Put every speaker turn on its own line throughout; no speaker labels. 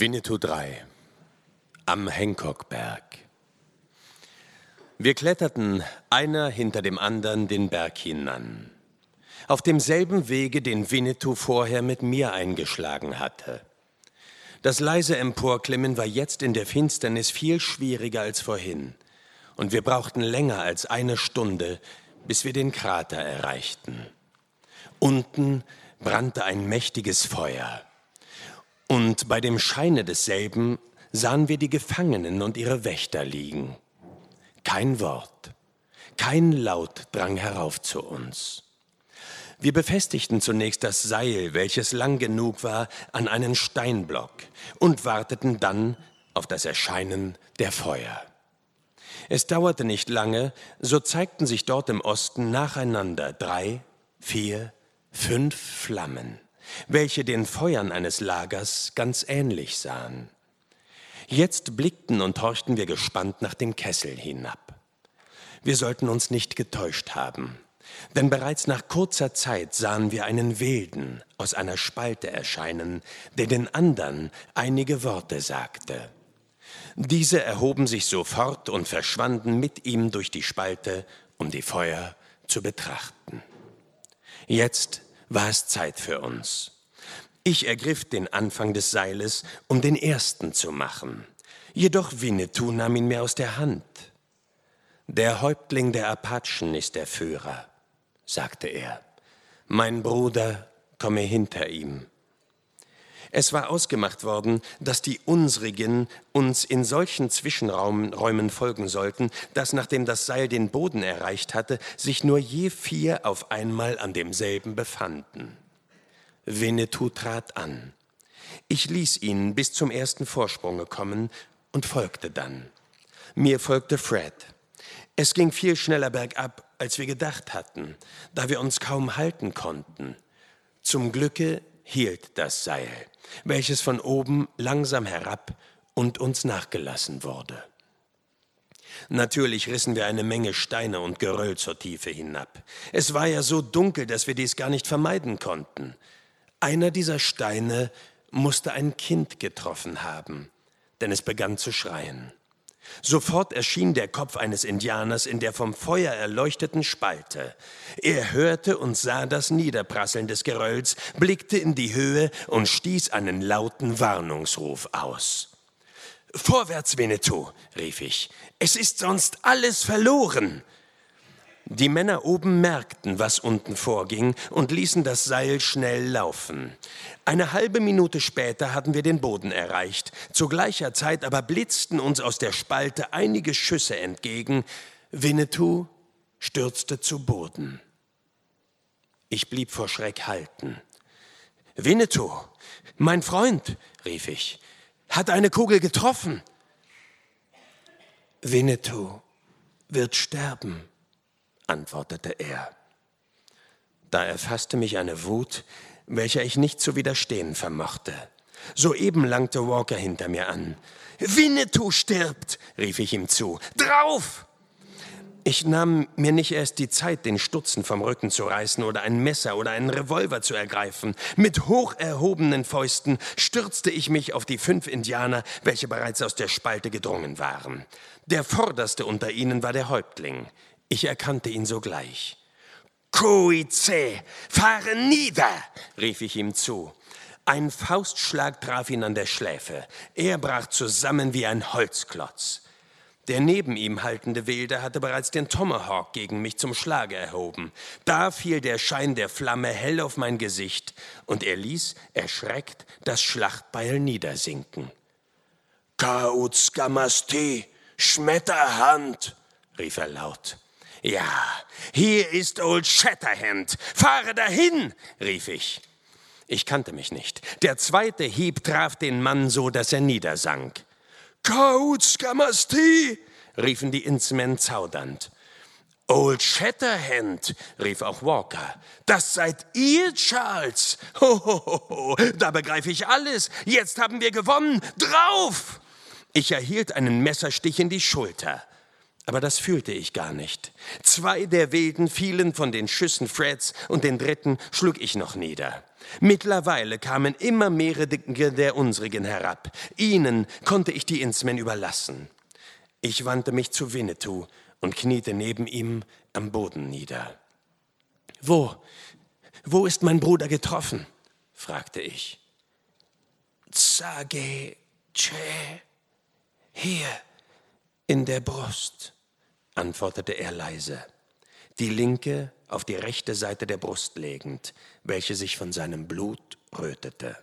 Winnetou 3 am Hancockberg. Wir kletterten einer hinter dem anderen den Berg hinan. Auf demselben Wege, den Winnetou vorher mit mir eingeschlagen hatte. Das leise Emporklimmen war jetzt in der Finsternis viel schwieriger als vorhin, und wir brauchten länger als eine Stunde, bis wir den Krater erreichten. Unten brannte ein mächtiges Feuer. Und bei dem Scheine desselben sahen wir die Gefangenen und ihre Wächter liegen. Kein Wort, kein Laut drang herauf zu uns. Wir befestigten zunächst das Seil, welches lang genug war, an einen Steinblock und warteten dann auf das Erscheinen der Feuer. Es dauerte nicht lange, so zeigten sich dort im Osten nacheinander drei, vier, fünf Flammen welche den Feuern eines Lagers ganz ähnlich sahen. Jetzt blickten und horchten wir gespannt nach dem Kessel hinab. Wir sollten uns nicht getäuscht haben, denn bereits nach kurzer Zeit sahen wir einen Wilden aus einer Spalte erscheinen, der den andern einige Worte sagte. Diese erhoben sich sofort und verschwanden mit ihm durch die Spalte, um die Feuer zu betrachten. Jetzt war es Zeit für uns. Ich ergriff den Anfang des Seiles, um den ersten zu machen. Jedoch Winnetou nahm ihn mir aus der Hand. Der Häuptling der Apachen ist der Führer, sagte er. Mein Bruder komme hinter ihm. Es war ausgemacht worden, dass die unsrigen uns in solchen Zwischenräumen folgen sollten, dass nachdem das Seil den Boden erreicht hatte, sich nur je vier auf einmal an demselben befanden. Winnetou trat an. Ich ließ ihn bis zum ersten Vorsprunge kommen und folgte dann. Mir folgte Fred. Es ging viel schneller bergab, als wir gedacht hatten, da wir uns kaum halten konnten. Zum Glücke hielt das Seil welches von oben langsam herab und uns nachgelassen wurde. Natürlich rissen wir eine Menge Steine und Geröll zur Tiefe hinab. Es war ja so dunkel, dass wir dies gar nicht vermeiden konnten. Einer dieser Steine musste ein Kind getroffen haben, denn es begann zu schreien. Sofort erschien der Kopf eines Indianers in der vom Feuer erleuchteten Spalte. Er hörte und sah das Niederprasseln des Gerölls, blickte in die Höhe und stieß einen lauten Warnungsruf aus. Vorwärts, Winnetou, rief ich, es ist sonst alles verloren. Die Männer oben merkten, was unten vorging und ließen das Seil schnell laufen. Eine halbe Minute später hatten wir den Boden erreicht. Zu gleicher Zeit aber blitzten uns aus der Spalte einige Schüsse entgegen. Winnetou stürzte zu Boden. Ich blieb vor Schreck halten. Winnetou, mein Freund, rief ich, hat eine Kugel getroffen. Winnetou wird sterben antwortete er. Da erfasste mich eine Wut, welcher ich nicht zu widerstehen vermochte. Soeben langte Walker hinter mir an. Winnetou stirbt, rief ich ihm zu. Drauf! Ich nahm mir nicht erst die Zeit, den Stutzen vom Rücken zu reißen oder ein Messer oder einen Revolver zu ergreifen. Mit hoch erhobenen Fäusten stürzte ich mich auf die fünf Indianer, welche bereits aus der Spalte gedrungen waren. Der vorderste unter ihnen war der Häuptling. Ich erkannte ihn sogleich. Kuize, fahre nieder, rief ich ihm zu. Ein Faustschlag traf ihn an der Schläfe. Er brach zusammen wie ein Holzklotz. Der neben ihm haltende Wilde hatte bereits den Tomahawk gegen mich zum Schlage erhoben. Da fiel der Schein der Flamme hell auf mein Gesicht und er ließ, erschreckt, das Schlachtbeil niedersinken. Kauzgamasti, Schmetterhand, rief er laut. Ja, hier ist Old Shatterhand. Fahre dahin, rief ich. Ich kannte mich nicht. Der zweite Hieb traf den Mann so, dass er niedersank. Kauzkamasti, riefen die Innsmen zaudernd. Old Shatterhand, rief auch Walker. Das seid ihr, Charles. Ho, ho, ho, ho. da begreife ich alles. Jetzt haben wir gewonnen. Drauf! Ich erhielt einen Messerstich in die Schulter aber das fühlte ich gar nicht. Zwei der Wilden fielen von den Schüssen Freds und den dritten schlug ich noch nieder. Mittlerweile kamen immer mehrere der unsrigen herab. Ihnen konnte ich die Innsmen überlassen. Ich wandte mich zu Winnetou und kniete neben ihm am Boden nieder. Wo, wo ist mein Bruder getroffen? fragte ich. Sage, che, hier, in der Brust, antwortete er leise, die linke auf die rechte Seite der Brust legend, welche sich von seinem Blut rötete.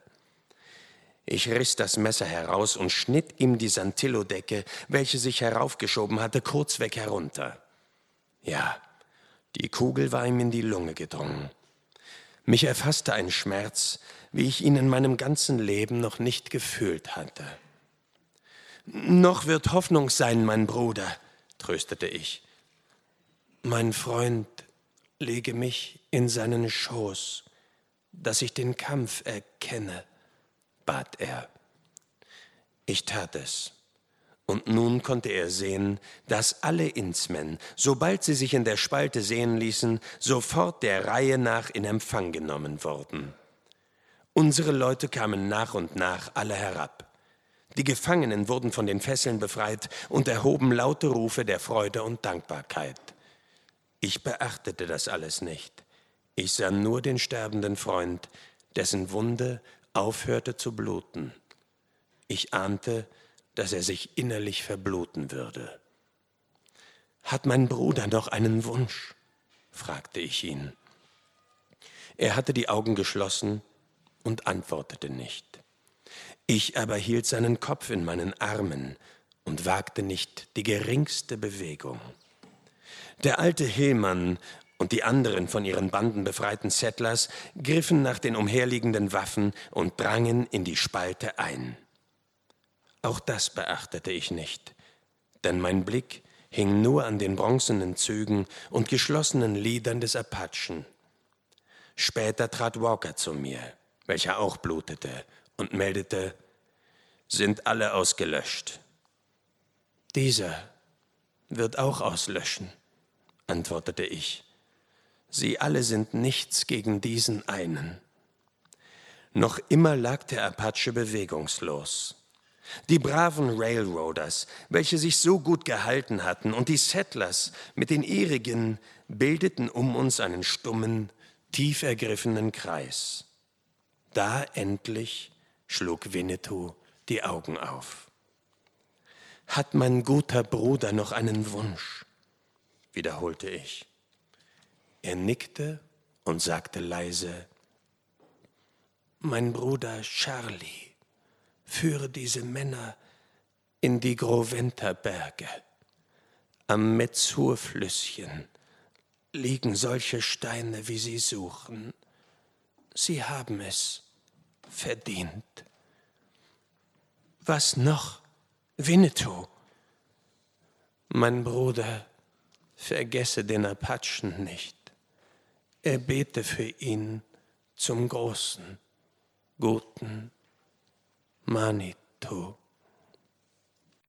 Ich riss das Messer heraus und schnitt ihm die Santillodecke, welche sich heraufgeschoben hatte, kurzweg herunter. Ja, die Kugel war ihm in die Lunge gedrungen. Mich erfasste ein Schmerz, wie ich ihn in meinem ganzen Leben noch nicht gefühlt hatte. Noch wird Hoffnung sein, mein Bruder, tröstete ich. Mein Freund lege mich in seinen Schoß, dass ich den Kampf erkenne, bat er. Ich tat es. Und nun konnte er sehen, dass alle Innsmen, sobald sie sich in der Spalte sehen ließen, sofort der Reihe nach in Empfang genommen wurden. Unsere Leute kamen nach und nach alle herab. Die Gefangenen wurden von den Fesseln befreit und erhoben laute Rufe der Freude und Dankbarkeit. Ich beachtete das alles nicht. Ich sah nur den sterbenden Freund, dessen Wunde aufhörte zu bluten. Ich ahnte, dass er sich innerlich verbluten würde. Hat mein Bruder noch einen Wunsch? fragte ich ihn. Er hatte die Augen geschlossen und antwortete nicht. Ich aber hielt seinen Kopf in meinen Armen und wagte nicht die geringste Bewegung. Der alte Hillmann und die anderen von ihren Banden befreiten Settlers griffen nach den umherliegenden Waffen und drangen in die Spalte ein. Auch das beachtete ich nicht, denn mein Blick hing nur an den bronzenen Zügen und geschlossenen Lidern des Apachen. Später trat Walker zu mir, welcher auch blutete, und meldete, sind alle ausgelöscht. Dieser wird auch auslöschen, antwortete ich. Sie alle sind nichts gegen diesen einen. Noch immer lag der Apache bewegungslos. Die braven Railroaders, welche sich so gut gehalten hatten, und die Settlers mit den ihrigen bildeten um uns einen stummen, tief ergriffenen Kreis. Da endlich schlug Winnetou die Augen auf. Hat mein guter Bruder noch einen Wunsch? wiederholte ich. Er nickte und sagte leise, Mein Bruder Charlie führe diese Männer in die Groventa-Berge. Am Metzur-Flüsschen liegen solche Steine, wie sie suchen. Sie haben es verdient. Was noch? Winnetou. Mein Bruder, vergesse den Apachen nicht. Er bete für ihn zum großen, guten Manitou.